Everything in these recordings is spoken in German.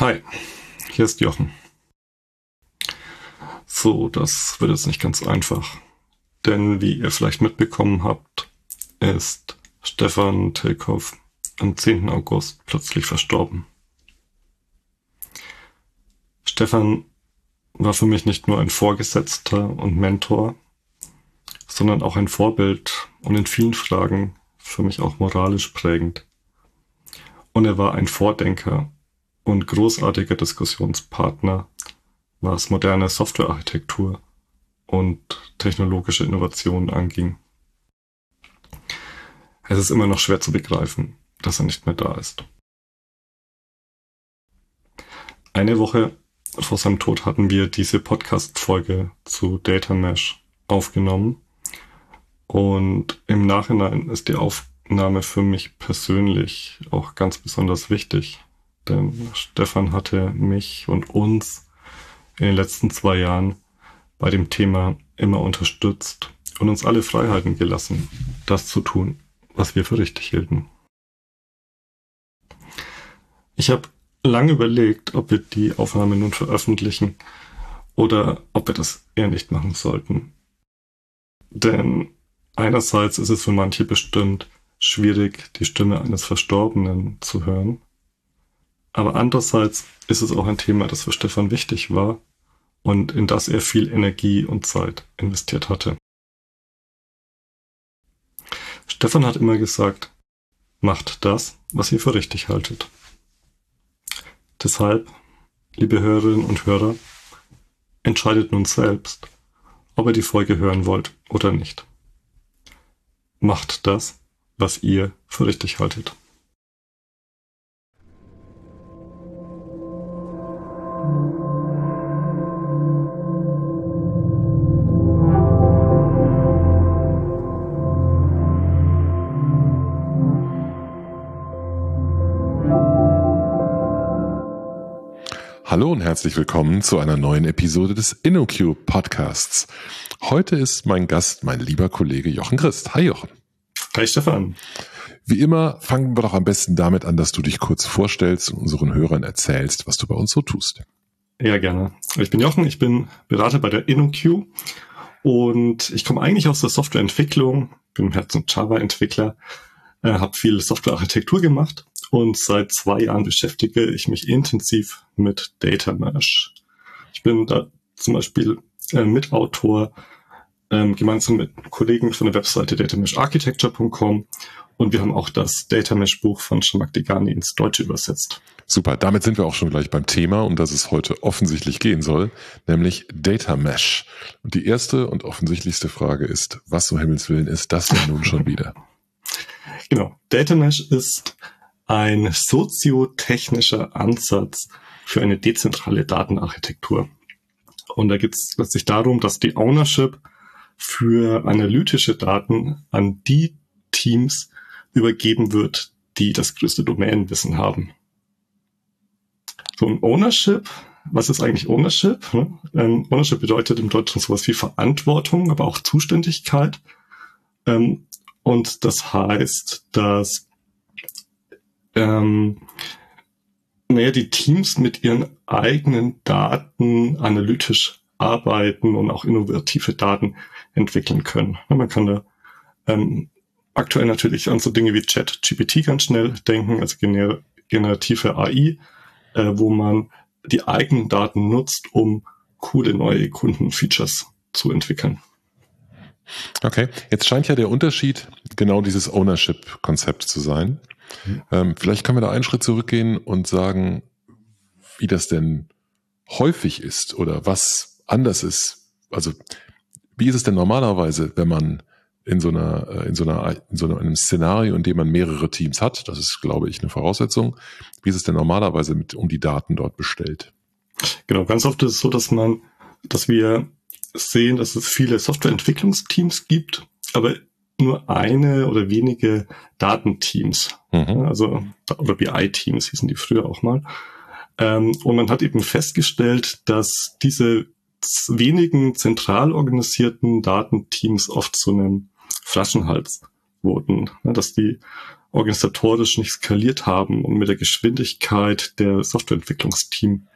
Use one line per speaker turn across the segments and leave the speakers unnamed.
Hi, hier ist Jochen. So, das wird jetzt nicht ganz einfach. Denn wie ihr vielleicht mitbekommen habt, ist Stefan Tilkoff am 10. August plötzlich verstorben. Stefan war für mich nicht nur ein Vorgesetzter und Mentor, sondern auch ein Vorbild und in vielen Fragen für mich auch moralisch prägend. Und er war ein Vordenker und großartiger Diskussionspartner, was moderne Softwarearchitektur und technologische Innovationen anging. Es ist immer noch schwer zu begreifen, dass er nicht mehr da ist. Eine Woche vor seinem Tod hatten wir diese Podcast-Folge zu Data Mesh aufgenommen. Und im Nachhinein ist die Aufnahme für mich persönlich auch ganz besonders wichtig, denn Stefan hatte mich und uns in den letzten zwei Jahren bei dem Thema immer unterstützt und uns alle Freiheiten gelassen, das zu tun, was wir für richtig hielten. Ich habe lange überlegt, ob wir die Aufnahme nun veröffentlichen oder ob wir das eher nicht machen sollten. Denn einerseits ist es für manche bestimmt schwierig, die Stimme eines Verstorbenen zu hören. Aber andererseits ist es auch ein Thema, das für Stefan wichtig war und in das er viel Energie und Zeit investiert hatte. Stefan hat immer gesagt, macht das, was ihr für richtig haltet. Deshalb, liebe Hörerinnen und Hörer, entscheidet nun selbst, ob ihr die Folge hören wollt oder nicht. Macht das, was ihr für richtig haltet.
Hallo und herzlich willkommen zu einer neuen Episode des InnoQ Podcasts. Heute ist mein Gast mein lieber Kollege Jochen Christ. Hi Jochen.
Hi Stefan.
Wie immer fangen wir doch am besten damit an, dass du dich kurz vorstellst und unseren Hörern erzählst, was du bei uns so tust.
Ja, gerne. Ich bin Jochen, ich bin Berater bei der InnoQ und ich komme eigentlich aus der Softwareentwicklung, bin im Herzen Java-Entwickler, äh, habe viel Softwarearchitektur gemacht und seit zwei Jahren beschäftige ich mich intensiv mit Data Mesh. Ich bin da zum Beispiel äh, Mitautor ähm, gemeinsam mit Kollegen von der Webseite datamesharchitecture.com und wir haben auch das Data Mesh Buch von Shamak Degani ins Deutsche übersetzt.
Super, damit sind wir auch schon gleich beim Thema, um das es heute offensichtlich gehen soll, nämlich Data Mesh. Und die erste und offensichtlichste Frage ist, was um Himmels Willen ist das denn nun schon wieder?
Genau, Data Mesh ist ein soziotechnischer Ansatz für eine dezentrale Datenarchitektur. Und da geht es letztlich darum, dass die Ownership für analytische Daten an die Teams übergeben wird, die das größte Domänenwissen haben. So ein Ownership, was ist eigentlich Ownership? Ne? Ähm, Ownership bedeutet im Deutschen sowas wie Verantwortung, aber auch Zuständigkeit. Ähm, und das heißt, dass ähm, naja, die Teams mit ihren eigenen Daten analytisch arbeiten und auch innovative Daten entwickeln können. Man kann da ähm, aktuell natürlich an so Dinge wie Chat GPT ganz schnell denken, also gener generative AI, äh, wo man die eigenen Daten nutzt, um coole neue Kundenfeatures zu entwickeln.
Okay, jetzt scheint ja der Unterschied genau dieses Ownership-Konzept zu sein. Ähm, vielleicht können wir da einen Schritt zurückgehen und sagen, wie das denn häufig ist oder was anders ist. Also wie ist es denn normalerweise, wenn man in so einer, äh, in so einer, in so einem Szenario, in dem man mehrere Teams hat, das ist, glaube ich, eine Voraussetzung. Wie ist es denn normalerweise mit, um die Daten dort bestellt?
Genau, ganz oft ist es so, dass man, dass wir sehen, dass es viele Softwareentwicklungsteams gibt, aber nur eine oder wenige Datenteams, mhm. also oder BI-Teams hießen die früher auch mal. Ähm, und man hat eben festgestellt, dass diese wenigen zentral organisierten Datenteams oft zu einem Flaschenhals wurden, dass die organisatorisch nicht skaliert haben und mit der Geschwindigkeit der Softwareentwicklungsteam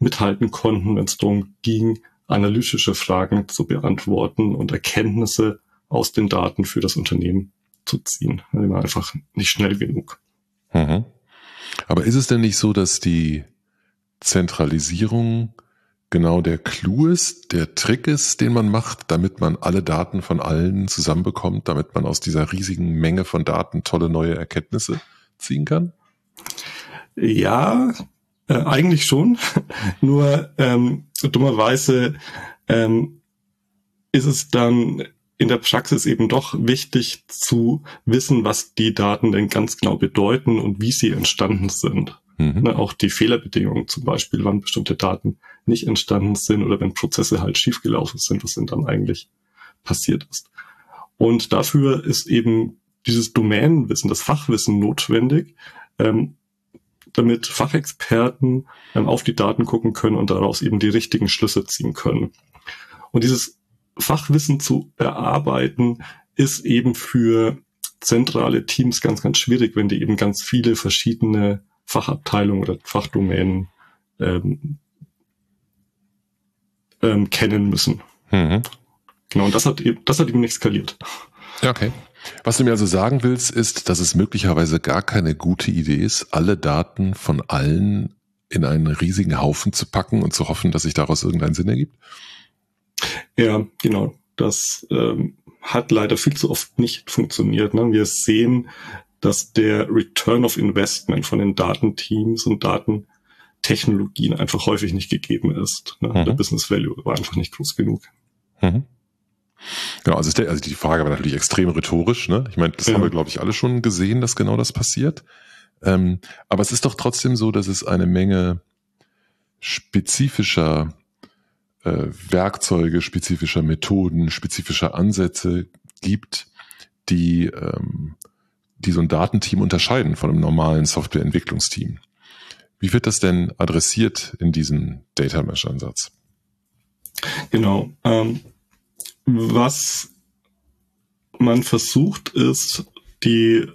mithalten konnten, wenn es darum ging, analytische Fragen zu beantworten und Erkenntnisse aus den Daten für das Unternehmen zu ziehen. Die war einfach nicht schnell genug.
Mhm. Aber ist es denn nicht so, dass die Zentralisierung genau der Clou ist, der Trick ist, den man macht, damit man alle Daten von allen zusammenbekommt, damit man aus dieser riesigen Menge von Daten tolle neue Erkenntnisse ziehen kann?
Ja, äh, eigentlich schon. Nur ähm, dummerweise ähm, ist es dann in der Praxis eben doch wichtig zu wissen, was die Daten denn ganz genau bedeuten und wie sie entstanden sind. Mhm. Ne, auch die Fehlerbedingungen zum Beispiel, wann bestimmte Daten nicht entstanden sind oder wenn Prozesse halt schiefgelaufen sind, was denn dann eigentlich passiert ist. Und dafür ist eben dieses Domänenwissen, das Fachwissen notwendig, ähm, damit Fachexperten ähm, auf die Daten gucken können und daraus eben die richtigen Schlüsse ziehen können. Und dieses Fachwissen zu erarbeiten ist eben für zentrale Teams ganz, ganz schwierig, wenn die eben ganz viele verschiedene Fachabteilungen oder Fachdomänen ähm, ähm, kennen müssen. Mhm. Genau, und das hat eben, das hat eben nicht skaliert.
Okay. Was du mir also sagen willst, ist, dass es möglicherweise gar keine gute Idee ist, alle Daten von allen in einen riesigen Haufen zu packen und zu hoffen, dass sich daraus irgendeinen Sinn ergibt?
Ja, genau. Das ähm, hat leider viel zu oft nicht funktioniert. Ne? Wir sehen, dass der Return of Investment von den Datenteams und Datentechnologien einfach häufig nicht gegeben ist. Ne? Mhm. Der Business Value war einfach nicht groß genug. Mhm.
Genau, also, der, also die Frage war natürlich extrem rhetorisch. Ne? Ich meine, das ja. haben wir, glaube ich, alle schon gesehen, dass genau das passiert. Ähm, aber es ist doch trotzdem so, dass es eine Menge spezifischer äh, Werkzeuge, spezifischer Methoden, spezifischer Ansätze gibt, die, ähm, die so ein Datenteam unterscheiden von einem normalen Softwareentwicklungsteam. Wie wird das denn adressiert in diesem Data Mesh Ansatz?
Genau. Ähm, was man versucht, ist, die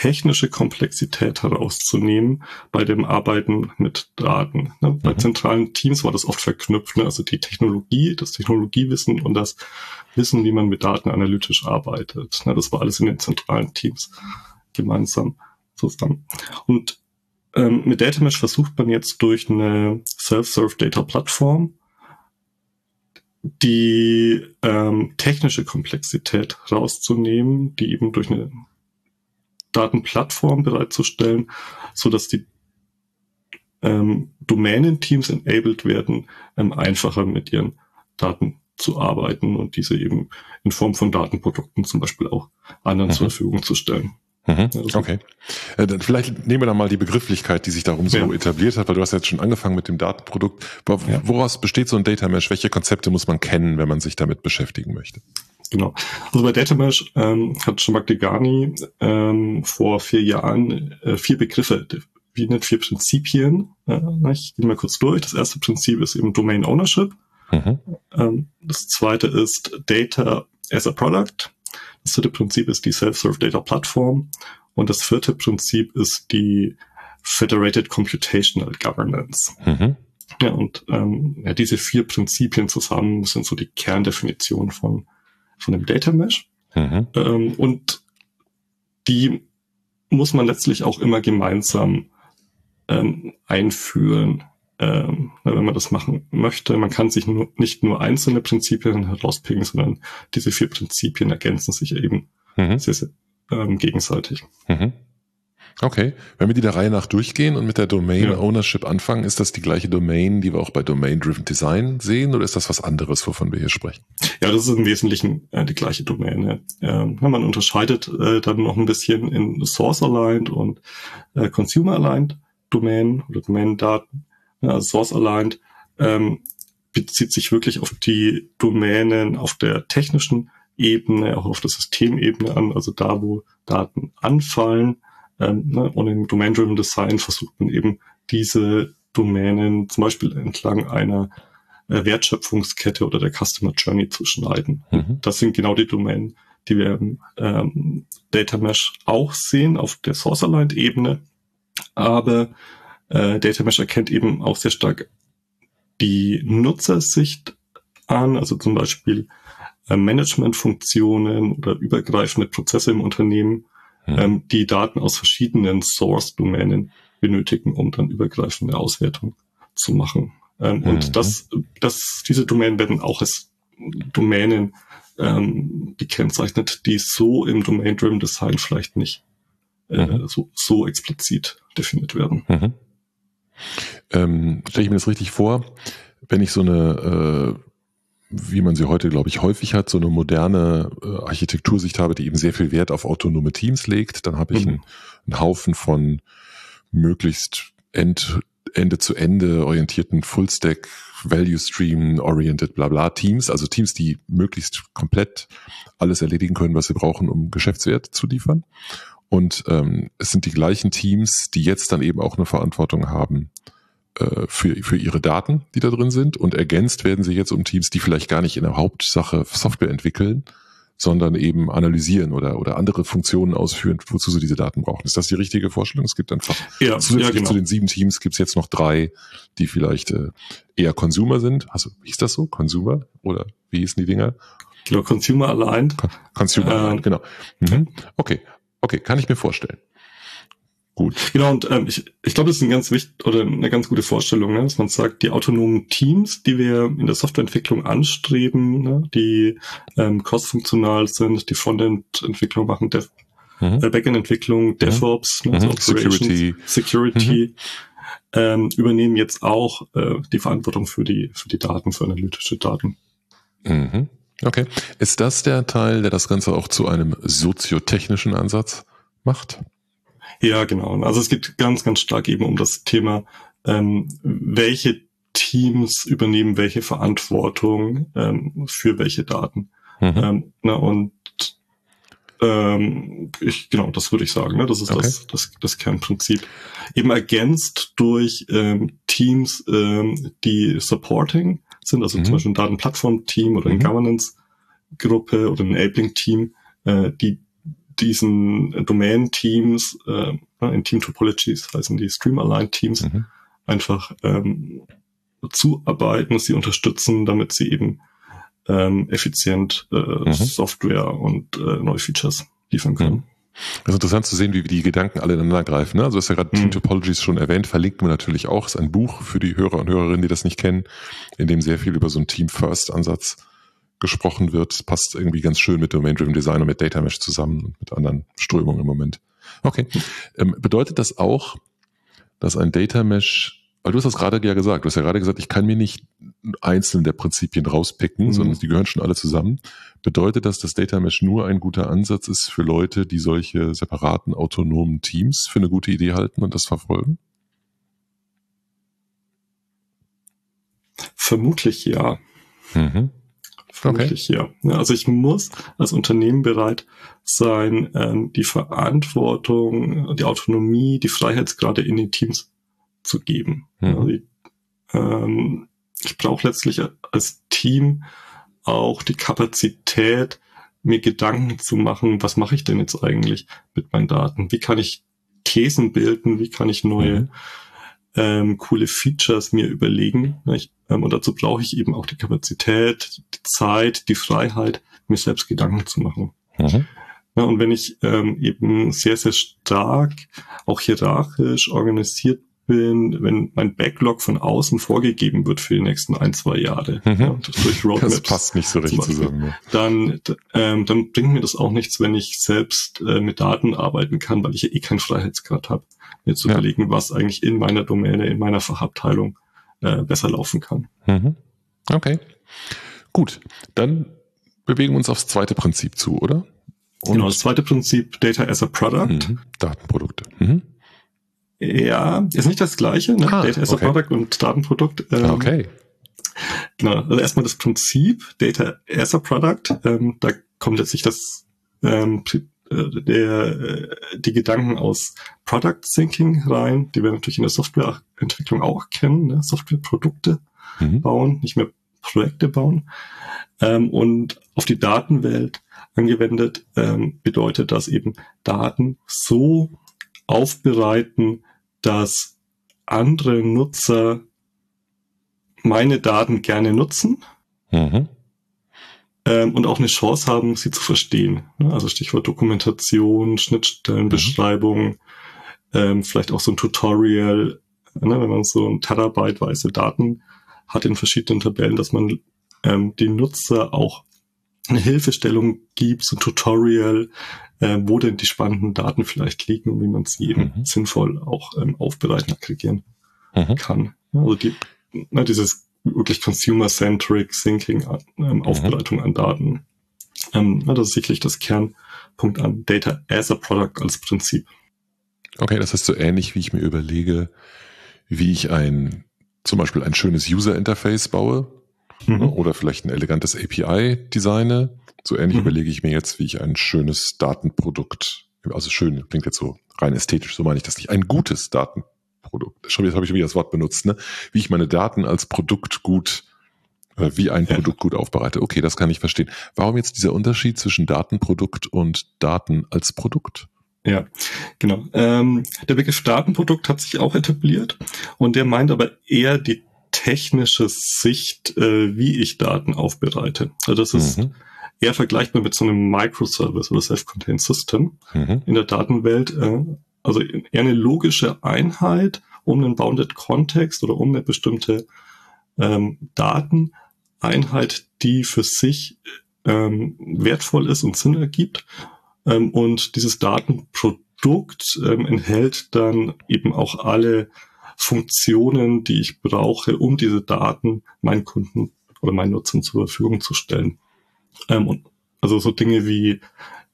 technische Komplexität herauszunehmen bei dem Arbeiten mit Daten. Ne? Bei mhm. zentralen Teams war das oft verknüpft, ne? also die Technologie, das Technologiewissen und das Wissen, wie man mit Daten analytisch arbeitet. Ne? Das war alles in den zentralen Teams gemeinsam zusammen. Und ähm, mit Data Mesh versucht man jetzt durch eine Self-Serve Data Plattform die ähm, technische Komplexität rauszunehmen, die eben durch eine Datenplattform bereitzustellen, so dass die ähm, Domänenteams enabled werden, ähm, einfacher mit ihren Daten zu arbeiten und diese eben in Form von Datenprodukten zum Beispiel auch anderen mhm. zur Verfügung zu stellen.
Mhm, okay. Äh, dann vielleicht nehmen wir da mal die Begrifflichkeit, die sich darum so ja. etabliert hat, weil du hast jetzt schon angefangen mit dem Datenprodukt. Woraus besteht so ein Data Mesh? Welche Konzepte muss man kennen, wenn man sich damit beschäftigen möchte?
Genau. Also bei Data Mesh ähm, hat Shamak Degani ähm, vor vier Jahren äh, vier Begriffe wie nicht vier Prinzipien. Äh, ich gehe mal kurz durch. Das erste Prinzip ist eben Domain Ownership. Mhm. Ähm, das zweite ist Data as a Product. Das dritte Prinzip ist die Self-Serve Data Platform. Und das vierte Prinzip ist die Federated Computational Governance. Mhm. Ja, und ähm, ja, diese vier Prinzipien zusammen sind so die Kerndefinition von, von dem Data Mesh. Mhm. Ähm, und die muss man letztlich auch immer gemeinsam ähm, einführen ähm, wenn man das machen möchte. Man kann sich nur, nicht nur einzelne Prinzipien herauspicken, sondern diese vier Prinzipien ergänzen sich eben mhm. sehr, sehr ähm, gegenseitig. Mhm.
Okay, wenn wir die der Reihe nach durchgehen und mit der Domain ja. Ownership anfangen, ist das die gleiche Domain, die wir auch bei Domain Driven Design sehen, oder ist das was anderes, wovon wir hier sprechen?
Ja, das ist im Wesentlichen äh, die gleiche Domain. Ja. Ähm, man unterscheidet äh, dann noch ein bisschen in Source Aligned und äh, Consumer Aligned Domain oder Domain-Daten ja, Source Aligned, ähm, bezieht sich wirklich auf die Domänen auf der technischen Ebene, auch auf der Systemebene an, also da, wo Daten anfallen. Ähm, ne, und im Domain-Driven Design versucht man eben diese Domänen zum Beispiel entlang einer äh, Wertschöpfungskette oder der Customer Journey zu schneiden. Mhm. Das sind genau die Domänen, die wir im ähm, Data Mesh auch sehen auf der Source-Aligned-Ebene. Aber äh, Data Mesh erkennt eben auch sehr stark die Nutzersicht an, also zum Beispiel äh, Managementfunktionen oder übergreifende Prozesse im Unternehmen, hm. ähm, die Daten aus verschiedenen Source-Domänen benötigen, um dann übergreifende Auswertung zu machen. Ähm, mhm. Und das, das, diese Domänen werden auch als Domänen ähm, gekennzeichnet, die so im Domain-Driven Design vielleicht nicht äh, mhm. so, so explizit definiert werden. Mhm.
Ähm, Stelle ich mir das richtig vor, wenn ich so eine, äh, wie man sie heute, glaube ich, häufig hat, so eine moderne äh, Architektursicht habe, die eben sehr viel Wert auf autonome Teams legt, dann habe ich mhm. einen, einen Haufen von möglichst end, Ende zu Ende orientierten Fullstack Value Stream oriented bla bla Teams, also Teams, die möglichst komplett alles erledigen können, was sie brauchen, um Geschäftswert zu liefern. Und ähm, es sind die gleichen Teams, die jetzt dann eben auch eine Verantwortung haben äh, für, für ihre Daten, die da drin sind. Und ergänzt werden sie jetzt um Teams, die vielleicht gar nicht in der Hauptsache Software entwickeln, sondern eben analysieren oder, oder andere Funktionen ausführen, wozu sie diese Daten brauchen. Ist das die richtige Vorstellung? Es gibt einfach ja, zusätzlich ja, genau. zu den sieben Teams gibt es jetzt noch drei, die vielleicht äh, eher Consumer sind. Also, wie ist das so? Consumer? Oder wie hießen die Dinger?
Genau, Consumer allein.
Consumer ähm, allein, genau. Mhm. Okay, okay, kann ich mir vorstellen.
Gut. Genau, und ähm, ich, ich glaube, das ist ein ganz wichtig oder eine ganz gute Vorstellung, ne, dass man sagt, die autonomen Teams, die wir in der Softwareentwicklung anstreben, ne, die ähm, cross-funktional sind, die Frontend-Entwicklung machen, Dev mhm. äh, Backend-Entwicklung, mhm. DevOps,
ne, also Security,
Security mhm. ähm, übernehmen jetzt auch äh, die Verantwortung für die für die Daten, für analytische Daten.
Mhm. Okay. Ist das der Teil, der das Ganze auch zu einem soziotechnischen Ansatz macht?
Ja, genau. Also es geht ganz, ganz stark eben um das Thema, ähm, welche Teams übernehmen welche Verantwortung ähm, für welche Daten. Mhm. Ähm, na, und ähm, ich, genau, das würde ich sagen. Ne? Das ist okay. das, das, das Kernprinzip. Eben ergänzt durch ähm, Teams, ähm, die Supporting sind, also mhm. zum Beispiel ein Datenplattform-Team oder ein mhm. Governance-Gruppe oder ein Enabling-Team, äh, die diesen Domain-Teams, äh, in Team-Topologies heißen die Stream-Aligned-Teams, mhm. einfach ähm, zuarbeiten, sie unterstützen, damit sie eben ähm, effizient äh, mhm. Software und äh, neue Features liefern können. Mhm.
Es ist interessant zu sehen, wie die Gedanken alle ineinander greifen. Ne? Also du hast ja gerade mhm. Team Topologies schon erwähnt, verlinkt man natürlich auch. Das ist ein Buch für die Hörer und Hörerinnen, die das nicht kennen, in dem sehr viel über so einen Team-First-Ansatz gesprochen wird, passt irgendwie ganz schön mit Domain-Driven Design und mit Data Mesh zusammen und mit anderen Strömungen im Moment. Okay. Ähm, bedeutet das auch, dass ein Data Mesh, weil du hast das gerade ja gesagt, du hast ja gerade gesagt, ich kann mir nicht einzelne der Prinzipien rauspicken, mhm. sondern die gehören schon alle zusammen. Bedeutet das, dass Data Mesh nur ein guter Ansatz ist für Leute, die solche separaten autonomen Teams für eine gute Idee halten und das verfolgen?
Vermutlich ja. Mhm vermutlich okay. hier. Also ich muss als Unternehmen bereit sein, ähm, die Verantwortung, die Autonomie, die Freiheitsgrade in den Teams zu geben. Mhm. Also ich, ähm, ich brauche letztlich als Team auch die Kapazität, mir Gedanken zu machen, was mache ich denn jetzt eigentlich mit meinen Daten? Wie kann ich Thesen bilden? Wie kann ich neue mhm ähm, coole Features mir überlegen. Nicht? Ähm, und dazu brauche ich eben auch die Kapazität, die Zeit, die Freiheit, mir selbst Gedanken zu machen. Mhm. Ja, und wenn ich ähm, eben sehr, sehr stark, auch hierarchisch organisiert bin, wenn mein Backlog von außen vorgegeben wird für die nächsten ein, zwei Jahre, mhm. ja,
durch Roadmaps, das passt nicht so richtig zusammen.
Ja. Dann, ähm, dann bringt mir das auch nichts, wenn ich selbst äh, mit Daten arbeiten kann, weil ich ja eh keinen Freiheitsgrad habe mir zu ja. überlegen, was eigentlich in meiner Domäne, in meiner Fachabteilung äh, besser laufen kann.
Mhm. Okay. Gut, dann bewegen wir uns aufs zweite Prinzip zu, oder?
Und genau, das zweite Prinzip, Data as a Product.
Mhm. Datenprodukte. Mhm.
Ja, ist nicht das gleiche, ne? Ah, Data as okay. a Product und Datenprodukt.
Ähm, okay.
Genau, also erstmal das Prinzip, Data as a Product, ähm, da kommt letztlich das ähm, äh, der, äh, die Gedanken aus Product Thinking rein, die wir natürlich in der Softwareentwicklung auch kennen, ne? Softwareprodukte mhm. bauen, nicht mehr Projekte bauen, ähm, und auf die Datenwelt angewendet, ähm, bedeutet das eben Daten so aufbereiten, dass andere Nutzer meine Daten gerne nutzen mhm. ähm, und auch eine Chance haben, sie zu verstehen. Also Stichwort Dokumentation, Schnittstellenbeschreibung, mhm. ähm, vielleicht auch so ein Tutorial, ne, wenn man so ein Terabyteweise Daten hat in verschiedenen Tabellen, dass man ähm, den Nutzer auch eine Hilfestellung gibt, so ein Tutorial, äh, wo denn die spannenden Daten vielleicht liegen und wie man sie eben mhm. sinnvoll auch ähm, aufbereiten, aggregieren mhm. kann. Also die, na, dieses wirklich consumer-centric Thinking, ähm, mhm. Aufbereitung an Daten. Ähm, na, das ist sicherlich das Kernpunkt an Data as a Product als Prinzip.
Okay, das ist so ähnlich, wie ich mir überlege, wie ich ein zum Beispiel ein schönes User-Interface baue mhm. oder vielleicht ein elegantes API designe. So ähnlich mhm. überlege ich mir jetzt, wie ich ein schönes Datenprodukt, also schön klingt jetzt so rein ästhetisch, so meine ich das nicht, ein gutes Datenprodukt. Schon jetzt habe ich wieder das Wort benutzt, ne? Wie ich meine Daten als Produkt gut äh, wie ein Produkt gut aufbereite. Okay, das kann ich verstehen. Warum jetzt dieser Unterschied zwischen Datenprodukt und Daten als Produkt?
Ja, genau. Ähm, der Begriff Datenprodukt hat sich auch etabliert und der meint aber eher die technische Sicht, äh, wie ich Daten aufbereite. Also das ist mhm. eher vergleichbar mit so einem Microservice oder Self-Contained System mhm. in der Datenwelt. Äh, also eher eine logische Einheit um einen Bounded Kontext oder um eine bestimmte ähm, Dateneinheit, die für sich ähm, wertvoll ist und Sinn ergibt. Ähm, und dieses Datenprodukt ähm, enthält dann eben auch alle Funktionen, die ich brauche, um diese Daten meinen Kunden oder meinen Nutzern zur Verfügung zu stellen. Ähm, und also so Dinge wie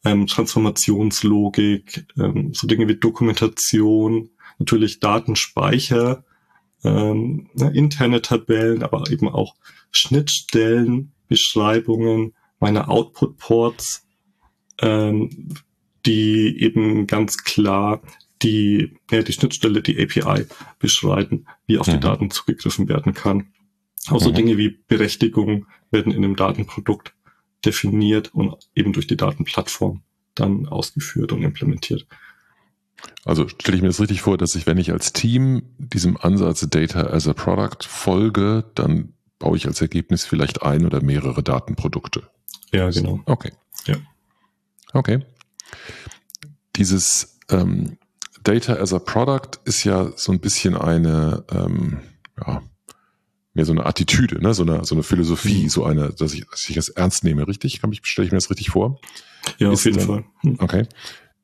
ähm, Transformationslogik, ähm, so Dinge wie Dokumentation, natürlich Datenspeicher, ähm, ne, interne Tabellen, aber eben auch Schnittstellen, Beschreibungen meiner Output-Ports, ähm, die eben ganz klar die, ja, die Schnittstelle, die API beschreiben, wie auf mhm. die Daten zugegriffen werden kann. Auch so mhm. Dinge wie Berechtigung werden in dem Datenprodukt definiert und eben durch die Datenplattform dann ausgeführt und implementiert.
Also stelle ich mir das richtig vor, dass ich, wenn ich als Team diesem Ansatz Data as a Product folge, dann baue ich als Ergebnis vielleicht ein oder mehrere Datenprodukte.
Ja, genau.
Okay. Ja. Okay. Dieses ähm, Data as a Product ist ja so ein bisschen eine, ähm, ja, mehr so eine Attitüde, ne? so, eine, so eine Philosophie, mhm. so eine, dass ich, dass ich das ernst nehme, richtig? Kann ich, stelle ich mir das richtig vor?
Ja, ist auf jeden dann, Fall.
Mhm. Okay.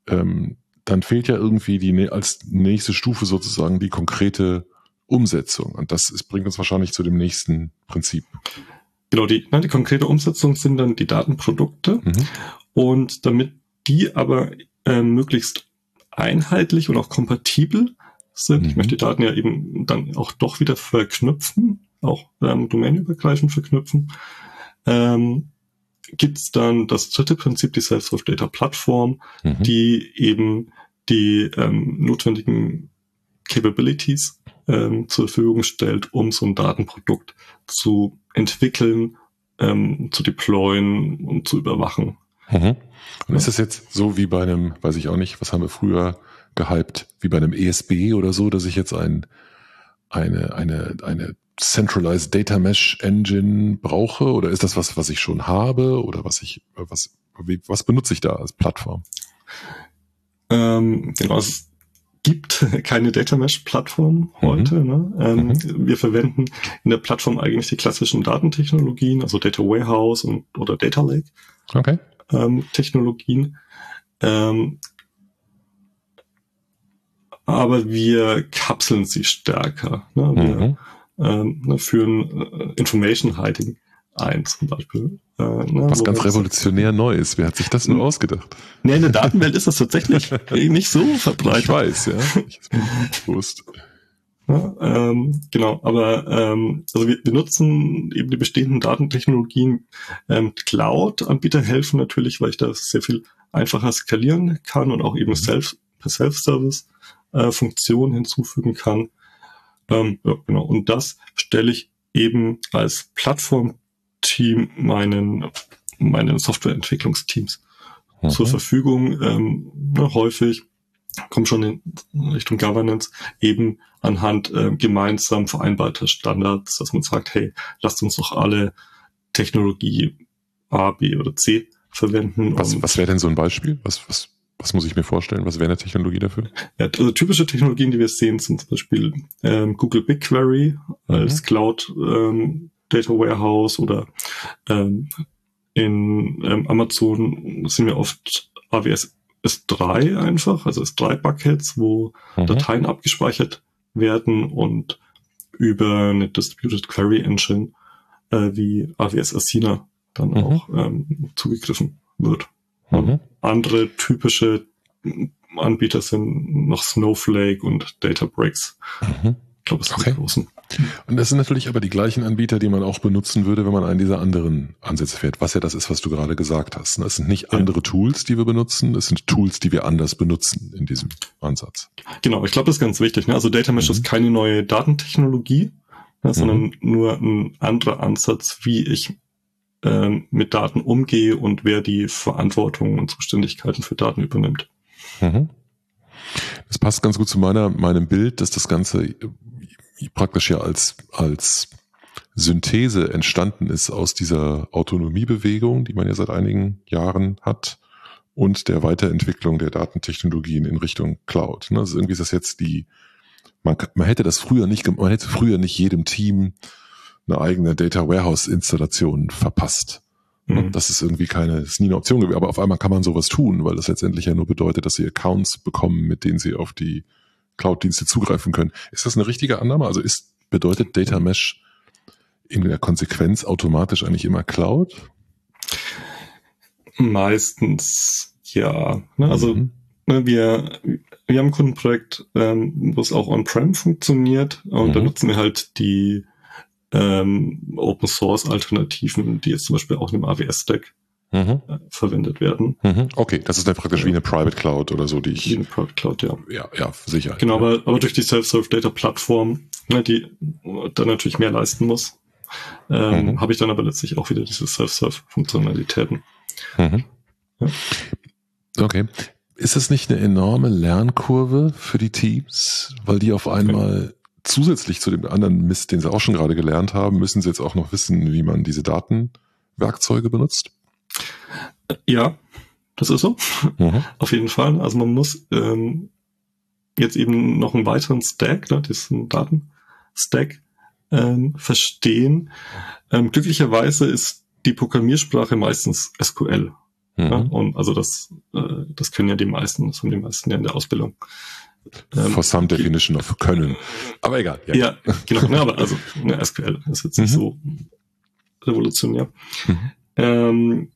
Ähm, dann fehlt ja irgendwie die als nächste Stufe sozusagen die konkrete Umsetzung. Und das ist, bringt uns wahrscheinlich zu dem nächsten Prinzip.
Genau, die, ne, die konkrete Umsetzung sind dann die Datenprodukte. Mhm. Und damit die aber äh, möglichst einheitlich und auch kompatibel sind. Mhm. Ich möchte die Daten ja eben dann auch doch wieder verknüpfen, auch ähm, domainübergreifend verknüpfen. Ähm, Gibt es dann das dritte Prinzip, die Salesforce Data Plattform, mhm. die eben die ähm, notwendigen Capabilities ähm, zur Verfügung stellt, um so ein Datenprodukt zu entwickeln, ähm, zu deployen und zu überwachen.
Mhm. Und ist es jetzt so wie bei einem, weiß ich auch nicht, was haben wir früher gehypt, wie bei einem ESB oder so, dass ich jetzt ein, eine, eine, eine Centralized Data Mesh Engine brauche? Oder ist das was, was ich schon habe? Oder was ich, was, was benutze ich da als Plattform?
Ähm, genau, es gibt keine Data Mesh Plattform heute. Mhm. Ne? Ähm, mhm. Wir verwenden in der Plattform eigentlich die klassischen Datentechnologien, also Data Warehouse und, oder Data Lake.
Okay
ähm, Technologien. Ähm, aber wir kapseln sie stärker. Ne? Wir mhm. ähm, ne, führen äh, Information Hiding ein zum Beispiel.
Äh, ne, Was ganz revolutionär neu ist. Wer hat sich das nur hm. ausgedacht?
Nee, in der Datenwelt ist das tatsächlich nicht so verbreitet.
Ich weiß, ja. Ich bin
bewusst. Ja, ähm, genau, aber ähm, also wir, wir nutzen eben die bestehenden Datentechnologien. Ähm, Cloud-Anbieter helfen natürlich, weil ich da sehr viel einfacher skalieren kann und auch eben mhm. Self, per Self-Service äh, Funktionen hinzufügen kann. Ähm, ja, genau. Und das stelle ich eben als Plattform-Team meinen meinen Softwareentwicklungsteams mhm. zur Verfügung. Ähm, na, häufig kommt schon in Richtung Governance eben anhand äh, gemeinsam vereinbarter Standards, dass man sagt, hey, lasst uns doch alle Technologie A, B oder C verwenden.
Was, was wäre denn so ein Beispiel? Was, was, was muss ich mir vorstellen? Was wäre eine Technologie dafür?
Ja, also typische Technologien, die wir sehen, sind zum Beispiel ähm, Google BigQuery als mhm. Cloud ähm, Data Warehouse oder ähm, in ähm, Amazon sind wir oft AWS S3 einfach, also S3 Buckets, wo mhm. Dateien abgespeichert werden und über eine Distributed Query Engine äh, wie AWS Asina dann mhm. auch ähm, zugegriffen wird. Mhm. Andere typische Anbieter sind noch Snowflake und Databricks. Mhm. Ich glaube, es sind okay. die großen.
Und das sind natürlich aber die gleichen Anbieter, die man auch benutzen würde, wenn man einen dieser anderen Ansätze fährt, was ja das ist, was du gerade gesagt hast. Das sind nicht andere ja. Tools, die wir benutzen, das sind Tools, die wir anders benutzen in diesem Ansatz.
Genau, ich glaube, das ist ganz wichtig. Ne? Also Data Mesh mhm. ist keine neue Datentechnologie, ne, sondern mhm. nur ein anderer Ansatz, wie ich ähm, mit Daten umgehe und wer die Verantwortung und Zuständigkeiten für Daten übernimmt. Mhm.
Das passt ganz gut zu meiner, meinem Bild, dass das Ganze praktisch ja als, als Synthese entstanden ist aus dieser Autonomiebewegung, die man ja seit einigen Jahren hat, und der Weiterentwicklung der Datentechnologien in Richtung Cloud. Also irgendwie ist das jetzt die, man, man hätte das früher nicht, man hätte früher nicht jedem Team eine eigene Data Warehouse Installation verpasst. Mhm. Das ist irgendwie keine, ist nie eine Option gewesen. Aber auf einmal kann man sowas tun, weil das letztendlich ja nur bedeutet, dass sie Accounts bekommen, mit denen sie auf die Cloud-Dienste zugreifen können. Ist das eine richtige Annahme? Also ist, bedeutet Data Mesh in der Konsequenz automatisch eigentlich immer Cloud?
Meistens ja. Ne? Also mhm. Ne, wir, wir haben ein Kundenprojekt, ähm, wo es auch on-prem funktioniert und mhm. da nutzen wir halt die ähm, Open Source Alternativen, die jetzt zum Beispiel auch in dem AWS Stack mhm. verwendet werden.
Mhm. Okay, das ist dann praktisch wie eine Private Cloud oder so, die ich.
Wie eine Private Cloud, ja.
Ja, ja, sicher.
Genau,
ja.
Aber, aber durch die Self-Serve Data Plattform, ne, die dann natürlich mehr leisten muss, ähm, mhm. habe ich dann aber letztlich auch wieder diese Self-Serve Funktionalitäten. Mhm.
Ja. Okay. Ist das nicht eine enorme Lernkurve für die Teams, weil die auf einmal okay zusätzlich zu dem anderen Mist, den sie auch schon gerade gelernt haben, müssen sie jetzt auch noch wissen, wie man diese Datenwerkzeuge benutzt?
Ja, das ist so. Mhm. Auf jeden Fall. Also man muss ähm, jetzt eben noch einen weiteren Stack, ne, diesen Datenstack, ähm, verstehen. Ähm, glücklicherweise ist die Programmiersprache meistens SQL. Mhm. Ja, und also das, äh, das können ja die meisten, das haben die meisten ja in der Ausbildung.
Ähm, For some definition of können. Aber egal.
Ja, ja genau. Ne, aber also ne, SQL ist jetzt nicht mhm. so revolutionär. Mhm. Ähm,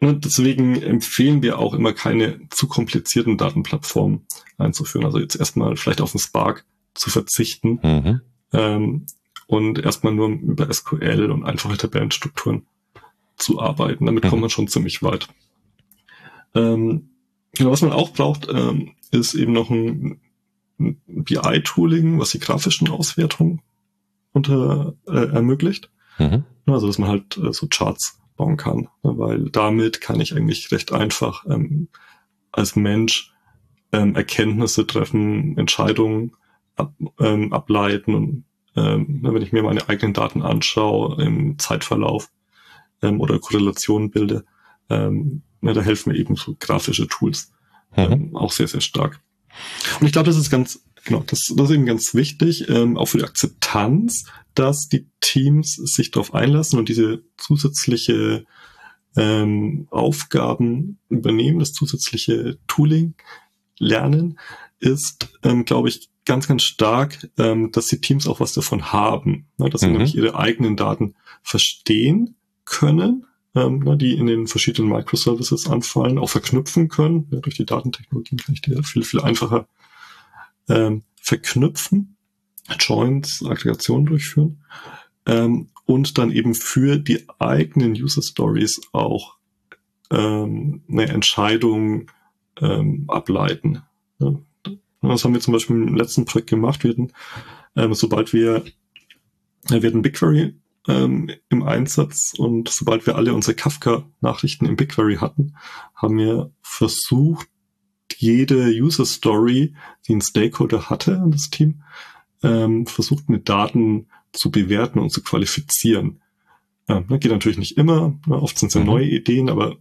ne, deswegen empfehlen wir auch immer keine zu komplizierten Datenplattformen einzuführen. Also jetzt erstmal vielleicht auf den Spark zu verzichten mhm. ähm, und erstmal nur über SQL und einfache Tabellenstrukturen zu arbeiten. Damit mhm. kommt man schon ziemlich weit. Ähm, genau, was man auch braucht, ähm, ist eben noch ein, ein BI-Tooling, was die grafischen Auswertungen unter äh, ermöglicht. Mhm. Also dass man halt äh, so Charts bauen kann, ne, weil damit kann ich eigentlich recht einfach ähm, als Mensch ähm, Erkenntnisse treffen, Entscheidungen ab, ähm, ableiten und ähm, wenn ich mir meine eigenen Daten anschaue im Zeitverlauf ähm, oder Korrelationen bilde, ähm, na, da helfen mir eben so grafische Tools mhm. ähm, auch sehr, sehr stark. Und ich glaube, das ist ganz, genau, das, das ist eben ganz wichtig, ähm, auch für die Akzeptanz, dass die Teams sich darauf einlassen und diese zusätzliche ähm, Aufgaben übernehmen, das zusätzliche Tooling lernen, ist, ähm, glaube ich, ganz, ganz stark, ähm, dass die Teams auch was davon haben, ne, dass sie mhm. nämlich ihre eigenen Daten verstehen können ähm, ne, die in den verschiedenen Microservices anfallen, auch verknüpfen können. Ja, durch die Datentechnologien kann ich die viel, viel einfacher ähm, verknüpfen, Joins, Aggregationen durchführen ähm, und dann eben für die eigenen User Stories auch ähm, eine Entscheidung ähm, ableiten. Ja. Das haben wir zum Beispiel im letzten Projekt gemacht. Wir hatten, ähm, sobald wir, wir hatten BigQuery ähm, im Einsatz und sobald wir alle unsere Kafka-Nachrichten im BigQuery hatten, haben wir versucht, jede User Story, die ein Stakeholder hatte an das Team, ähm, versucht mit Daten zu bewerten und zu qualifizieren. Ja, das geht natürlich nicht immer, ne, oft sind es ja mhm. neue Ideen, aber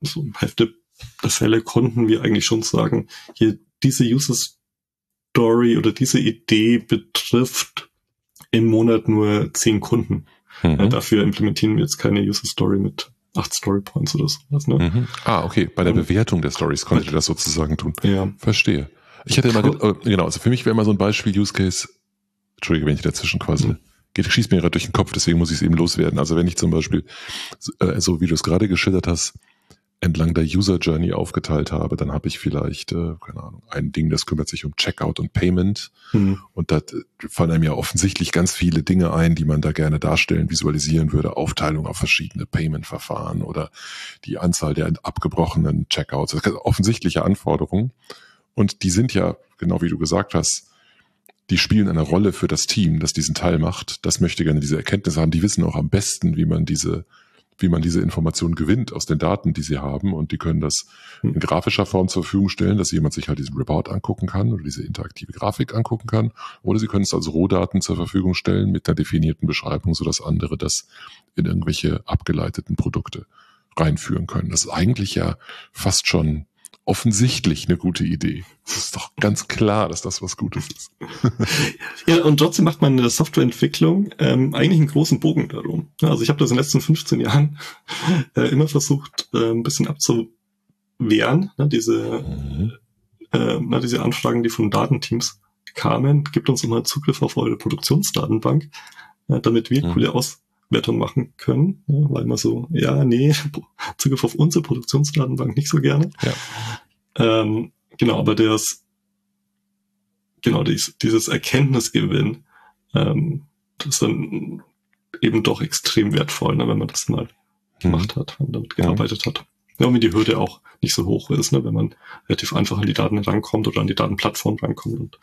so im Hälfte der Fälle konnten wir eigentlich schon sagen, hier diese User Story oder diese Idee betrifft im Monat nur zehn Kunden. Mhm. Äh, dafür implementieren wir jetzt keine User Story mit acht Story Points oder sowas. Ne?
Mhm. Ah, okay. Bei der Bewertung der Stories konntet ihr das sozusagen tun.
Ja.
Verstehe. Ich hatte immer, äh, genau, also für mich wäre immer so ein Beispiel Use Case, Entschuldige, wenn ich dazwischen quasi, mhm. geht, schießt mir gerade durch den Kopf, deswegen muss ich es eben loswerden. Also wenn ich zum Beispiel, äh, so wie du es gerade geschildert hast, entlang der User Journey aufgeteilt habe, dann habe ich vielleicht, äh, keine Ahnung, ein Ding, das kümmert sich um Checkout und Payment. Mhm. Und da fallen einem ja offensichtlich ganz viele Dinge ein, die man da gerne darstellen, visualisieren würde. Aufteilung auf verschiedene Payment-Verfahren oder die Anzahl der abgebrochenen Checkouts. Das sind offensichtliche Anforderungen. Und die sind ja, genau wie du gesagt hast, die spielen eine Rolle für das Team, das diesen Teil macht. Das möchte gerne diese Erkenntnis haben. Die wissen auch am besten, wie man diese wie man diese Informationen gewinnt aus den Daten, die sie haben. Und die können das hm. in grafischer Form zur Verfügung stellen, dass jemand sich halt diesen Report angucken kann oder diese interaktive Grafik angucken kann. Oder sie können es als Rohdaten zur Verfügung stellen mit einer definierten Beschreibung, sodass andere das in irgendwelche abgeleiteten Produkte reinführen können. Das ist eigentlich ja fast schon offensichtlich eine gute Idee. Es ist doch ganz klar, dass das was Gutes ist.
ja, und trotzdem macht man in der Softwareentwicklung ähm, eigentlich einen großen Bogen darum. Also ich habe das in den letzten 15 Jahren äh, immer versucht, äh, ein bisschen abzuwehren, ne, diese, mhm. äh, na, diese Anfragen, die von Datenteams kamen, gibt uns immer Zugriff auf eure Produktionsdatenbank, äh, damit wir mhm. coole Auswertung machen können, ja, weil man so, ja, nee, Zugriff auf unsere Produktionsdatenbank nicht so gerne. Ja. Ähm, genau, aber das, genau, dies, dieses Erkenntnisgewinn, ähm, das ist dann eben doch extrem wertvoll, ne, wenn man das mal mhm. gemacht hat und damit gearbeitet ja. hat. Ja, und wie die Hürde auch nicht so hoch ist, ne, wenn man relativ einfach an die Daten rankommt oder an die Datenplattform rankommt und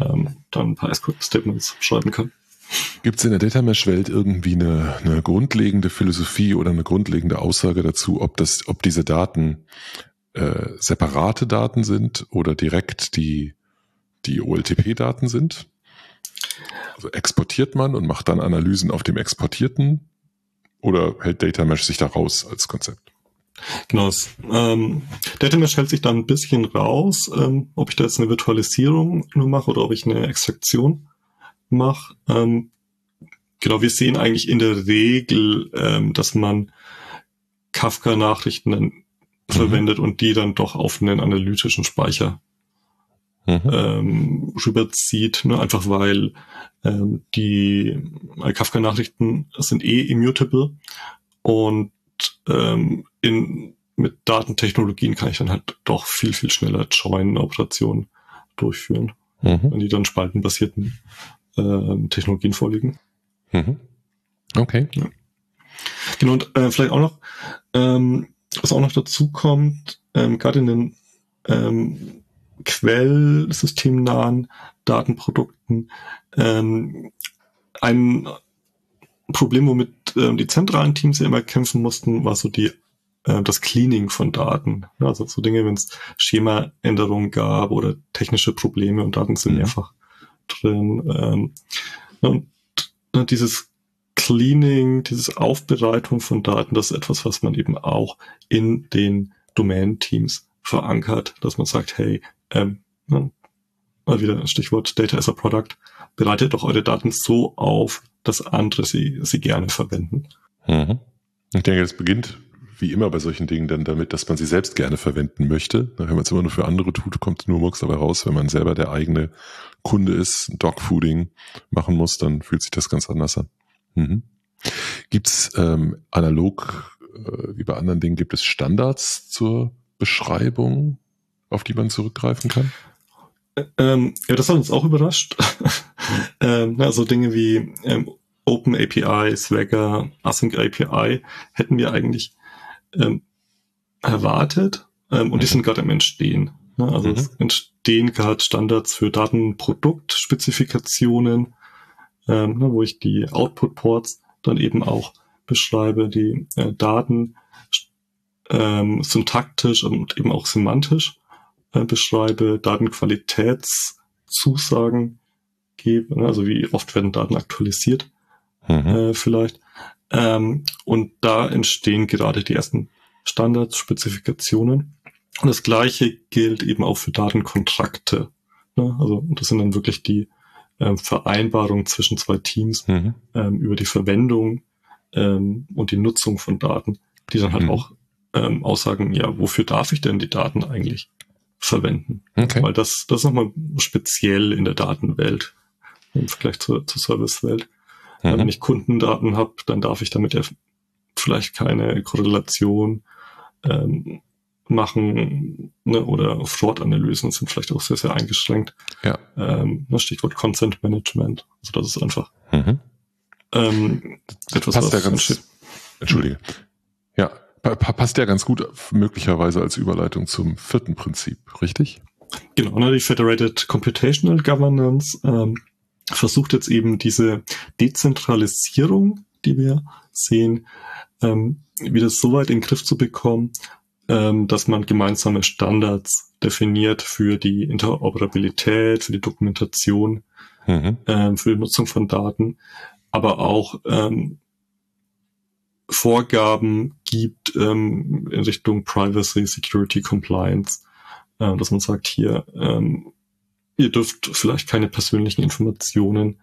ähm, dann ein paar SQL-Statements schreiben kann.
Gibt es in der Data Mesh Welt irgendwie eine, eine grundlegende Philosophie oder eine grundlegende Aussage dazu, ob das, ob diese Daten äh, separate Daten sind oder direkt die, die OLTP-Daten sind. Also exportiert man und macht dann Analysen auf dem exportierten oder hält Data Mesh sich da raus als Konzept?
Genau, ähm, Data Mesh hält sich da ein bisschen raus, ähm, ob ich da jetzt eine Virtualisierung nur mache oder ob ich eine Extraktion mache. Ähm, genau, wir sehen eigentlich in der Regel, ähm, dass man Kafka-Nachrichten dann mhm. verwendet und die dann doch auf einen analytischen Speicher mhm. ähm, rüberzieht, ne? einfach weil ähm, die äh, Kafka-Nachrichten sind eh immutable und ähm, in, mit Datentechnologien kann ich dann halt doch viel, viel schneller Join-Operationen durchführen, mhm. wenn die dann spaltenbasierten äh, Technologien vorliegen.
Mhm. Okay. Ja.
Genau, und äh, vielleicht auch noch, ähm, was auch noch dazu kommt, ähm, gerade in den ähm, quellsystemnahen Datenprodukten, ähm, ein Problem, womit ähm, die zentralen Teams ja immer kämpfen mussten, war so die äh, das Cleaning von Daten. Also so Dinge, wenn es Schemaänderungen gab oder technische Probleme und Daten sind mhm. mehrfach drin. Ähm, und, und dieses Cleaning, dieses Aufbereitung von Daten, das ist etwas, was man eben auch in den Domain-Teams verankert, dass man sagt, hey, ähm, mal wieder ein Stichwort Data as a Product, bereitet doch eure Daten so auf, dass andere sie, sie gerne verwenden.
Mhm. Ich denke, es beginnt wie immer bei solchen Dingen dann damit, dass man sie selbst gerne verwenden möchte. Wenn man es immer nur für andere tut, kommt nur Murks dabei raus. Wenn man selber der eigene Kunde ist, Dogfooding machen muss, dann fühlt sich das ganz anders an. Mhm. Gibt es ähm, analog, äh, wie bei anderen Dingen, gibt es Standards zur Beschreibung, auf die man zurückgreifen kann?
Ähm, ja, das hat uns auch überrascht. ähm, also Dinge wie ähm, Open API, Swagger, Async API hätten wir eigentlich ähm, erwartet ähm, und mhm. die sind gerade im Entstehen. Ne? Also mhm. es entstehen gerade Standards für Datenproduktspezifikationen, ähm, ne, wo ich die Output-Ports dann eben auch beschreibe, die äh, Daten ähm, syntaktisch und eben auch semantisch äh, beschreibe, Datenqualitätszusagen gebe, ne? also wie oft werden Daten aktualisiert mhm. äh, vielleicht. Ähm, und da entstehen gerade die ersten Standards, Spezifikationen. Und das gleiche gilt eben auch für Datenkontrakte. Ne? Also das sind dann wirklich die ähm, Vereinbarungen zwischen zwei Teams mhm. ähm, über die Verwendung ähm, und die Nutzung von Daten, die dann halt mhm. auch ähm, aussagen, ja, wofür darf ich denn die Daten eigentlich verwenden? Okay. Weil das, das ist nochmal speziell in der Datenwelt im Vergleich zur, zur Servicewelt. Mhm. Wenn ich Kundendaten habe, dann darf ich damit ja vielleicht keine Korrelation ähm, machen ne, oder Fraud-Analysen sind vielleicht auch sehr, sehr eingeschränkt. Ja. Ähm, Stichwort Consent Management. Also das ist einfach
mhm. ähm, etwas, passt was ja ganz, Entschuldige. Ja, passt ja ganz gut möglicherweise als Überleitung zum vierten Prinzip, richtig?
Genau, ne, die Federated Computational Governance ähm, versucht jetzt eben diese Dezentralisierung, die wir sehen, ähm, wieder so weit in den Griff zu bekommen, ähm, dass man gemeinsame Standards definiert für die Interoperabilität, für die Dokumentation, mhm. ähm, für die Nutzung von Daten, aber auch ähm, Vorgaben gibt ähm, in Richtung Privacy, Security, Compliance, äh, dass man sagt, hier, ähm, ihr dürft vielleicht keine persönlichen Informationen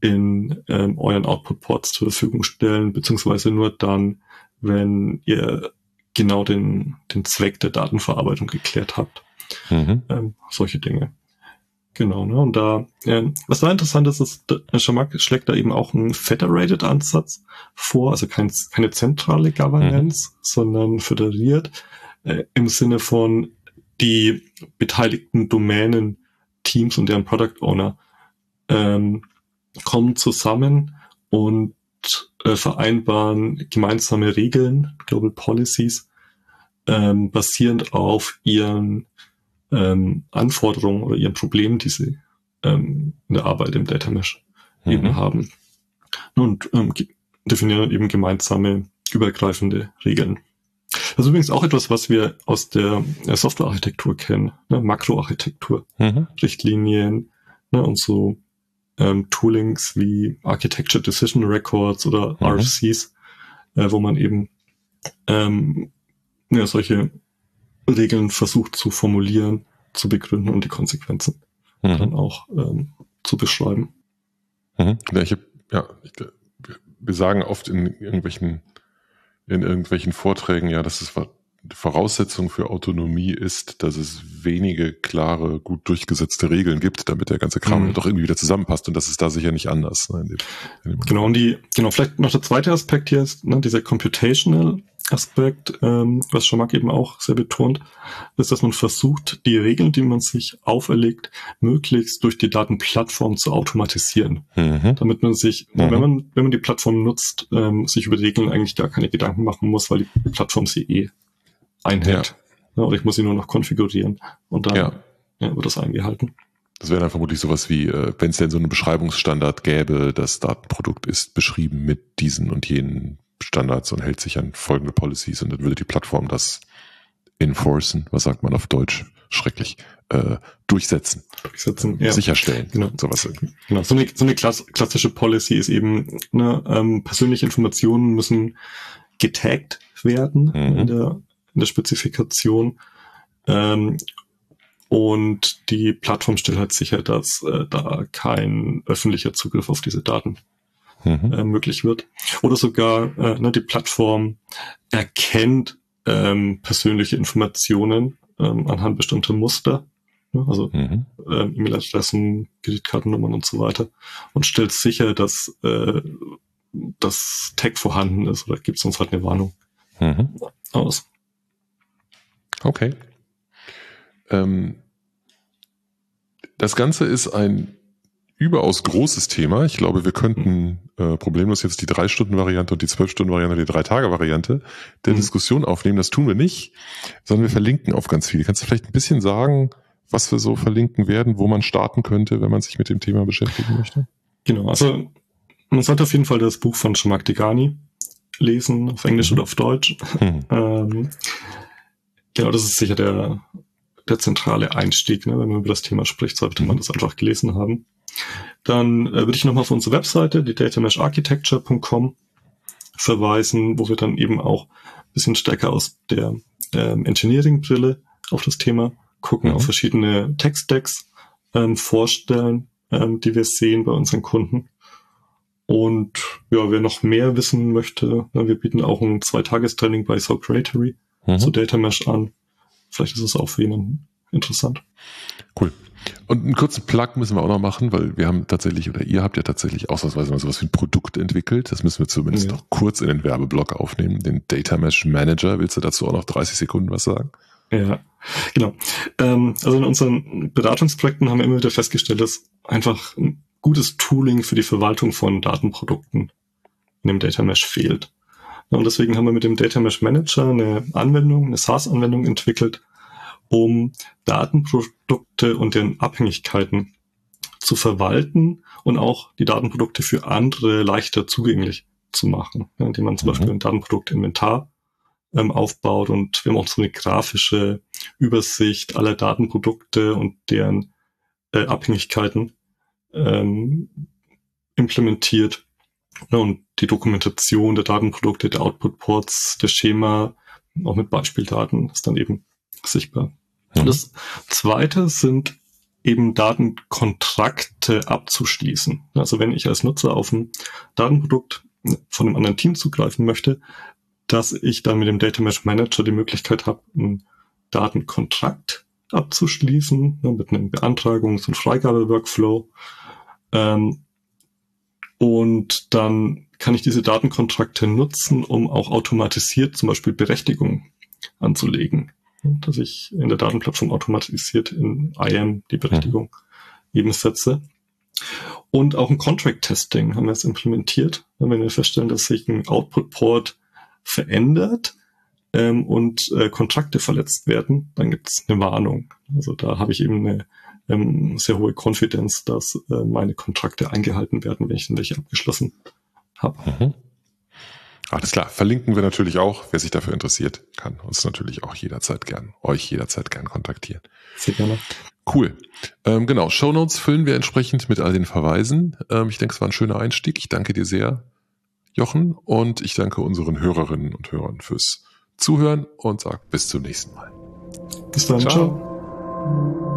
in ähm, euren Output-Ports zur Verfügung stellen, beziehungsweise nur dann, wenn ihr genau den, den Zweck der Datenverarbeitung geklärt habt. Mhm. Ähm, solche Dinge. Genau, ne? Und da, äh, was da interessant ist, ist, Schamak schlägt da eben auch einen Federated-Ansatz vor, also kein, keine zentrale Governance, mhm. sondern föderiert äh, im Sinne von die beteiligten Domänen, Teams und deren Product Owner ähm, kommen zusammen und äh, vereinbaren gemeinsame Regeln, Global Policies, ähm, basierend auf ihren ähm, Anforderungen oder ihren Problemen, die sie ähm, in der Arbeit im Data Mesh mhm. eben haben. Und ähm, definieren eben gemeinsame übergreifende Regeln. Das ist übrigens auch etwas, was wir aus der Softwarearchitektur kennen, ne? Makroarchitektur, mhm. Richtlinien ne? und so ähm, Toolings wie Architecture Decision Records oder mhm. RFCs, äh, wo man eben ähm, ja, solche Regeln versucht zu formulieren, zu begründen und die Konsequenzen mhm. dann auch ähm, zu beschreiben.
Mhm. Ja, ich hab, ja, ich, wir sagen oft in irgendwelchen in irgendwelchen Vorträgen, ja, dass es Voraussetzung für Autonomie ist, dass es wenige klare, gut durchgesetzte Regeln gibt, damit der ganze Kram mhm. doch irgendwie wieder zusammenpasst. Und das ist da sicher nicht anders. Ne, in dem,
in dem genau, und die, genau, vielleicht noch der zweite Aspekt hier ist, ne, dieser Computational Aspekt, ähm, was Schamak eben auch sehr betont, ist, dass man versucht, die Regeln, die man sich auferlegt, möglichst durch die Datenplattform zu automatisieren. Mhm. Damit man sich, mhm. wenn man, wenn man die Plattform nutzt, ähm, sich über die Regeln eigentlich gar keine Gedanken machen muss, weil die Plattform sie eh einhält. Ja. Ja, oder ich muss sie nur noch konfigurieren und dann ja. Ja, wird das eingehalten.
Das wäre dann vermutlich sowas wie, äh, wenn es denn so einen Beschreibungsstandard gäbe, das Datenprodukt ist beschrieben mit diesen und jenen Standards und hält sich an folgende Policies und dann würde die Plattform das enforcen, was sagt man auf Deutsch? Schrecklich. Äh, durchsetzen.
Durchsetzen, ja.
Sicherstellen.
Genau. Sowas. Genau. So eine, so eine klassische Policy ist eben, ne, ähm, persönliche Informationen müssen getaggt werden mhm. in, der, in der Spezifikation. Ähm, und die Plattform stellt halt sicher, dass äh, da kein öffentlicher Zugriff auf diese Daten mhm. äh, möglich wird. Oder sogar äh, ne, die Plattform erkennt ähm, persönliche Informationen ähm, anhand bestimmter Muster, ne, also mhm. ähm, E-Mail-Adressen, Kreditkartennummern und so weiter und stellt sicher, dass äh, das Tag vorhanden ist oder gibt es uns halt eine Warnung mhm. aus.
Okay. Ähm, das Ganze ist ein überaus großes Thema. Ich glaube, wir könnten äh, problemlos jetzt die drei Stunden Variante und die zwölf Stunden Variante, die drei Tage Variante der mhm. Diskussion aufnehmen. Das tun wir nicht, sondern wir verlinken auf ganz viele. Kannst du vielleicht ein bisschen sagen, was wir so verlinken werden, wo man starten könnte, wenn man sich mit dem Thema beschäftigen möchte?
Genau, also Man sollte auf jeden Fall das Buch von Shamak Degani lesen, auf Englisch mhm. oder auf Deutsch. Mhm. Ähm, genau, das ist sicher der, der zentrale Einstieg, ne? wenn man über das Thema spricht, sollte man mhm. das einfach gelesen haben. Dann äh, würde ich nochmal auf unsere Webseite, die datamesharchitecture.com, verweisen, wo wir dann eben auch ein bisschen stärker aus der ähm, Engineering-Brille auf das Thema gucken, mhm. auf verschiedene Tech-Stacks ähm, vorstellen, ähm, die wir sehen bei unseren Kunden. Und ja, wer noch mehr wissen möchte, na, wir bieten auch ein Zweitagestraining bei Socratory mhm. zu Data Mesh an. Vielleicht ist es auch für jemanden interessant.
Und einen kurzen Plug müssen wir auch noch machen, weil wir haben tatsächlich, oder ihr habt ja tatsächlich ausnahmsweise mal sowas wie ein Produkt entwickelt. Das müssen wir zumindest ja. noch kurz in den Werbeblock aufnehmen. Den Data Mesh Manager. Willst du dazu auch noch 30 Sekunden was sagen?
Ja, genau. Ähm, also in unseren Beratungsprojekten haben wir immer wieder festgestellt, dass einfach ein gutes Tooling für die Verwaltung von Datenprodukten in dem Data Mesh fehlt. Und deswegen haben wir mit dem Data Mesh Manager eine Anwendung, eine SaaS-Anwendung entwickelt, um Datenprodukte und deren Abhängigkeiten zu verwalten und auch die Datenprodukte für andere leichter zugänglich zu machen, indem man zum mhm. Beispiel ein Datenproduktinventar ähm, aufbaut und wir haben auch so eine grafische Übersicht aller Datenprodukte und deren äh, Abhängigkeiten ähm, implementiert. Ja, und die Dokumentation der Datenprodukte, der Output-Ports, der Schema, auch mit Beispieldaten, ist dann eben sichtbar. Mhm. Das zweite sind eben Datenkontrakte abzuschließen. Also wenn ich als Nutzer auf ein Datenprodukt von einem anderen Team zugreifen möchte, dass ich dann mit dem Data Mesh Manager die Möglichkeit habe, einen Datenkontrakt abzuschließen, ne, mit einem Beantragungs- und Freigabe-Workflow. Ähm, und dann kann ich diese Datenkontrakte nutzen, um auch automatisiert zum Beispiel Berechtigungen anzulegen dass ich in der Datenplattform automatisiert in IAM die Berechtigung mhm. eben setze. Und auch ein Contract Testing haben wir jetzt implementiert. Wenn wir feststellen, dass sich ein Output Port verändert ähm, und äh, Kontrakte verletzt werden, dann gibt es eine Warnung. Also da habe ich eben eine ähm, sehr hohe Konfidenz, dass äh, meine Kontrakte eingehalten werden, wenn ich welche abgeschlossen habe. Mhm.
Alles klar, verlinken wir natürlich auch. Wer sich dafür interessiert, kann uns natürlich auch jederzeit gern, euch jederzeit gern kontaktieren.
Sehr gerne.
Cool. Ähm, genau, Show Notes füllen wir entsprechend mit all den Verweisen. Ähm, ich denke, es war ein schöner Einstieg. Ich danke dir sehr, Jochen, und ich danke unseren Hörerinnen und Hörern fürs Zuhören und sage bis zum nächsten Mal.
Bis dann. Ciao. ciao.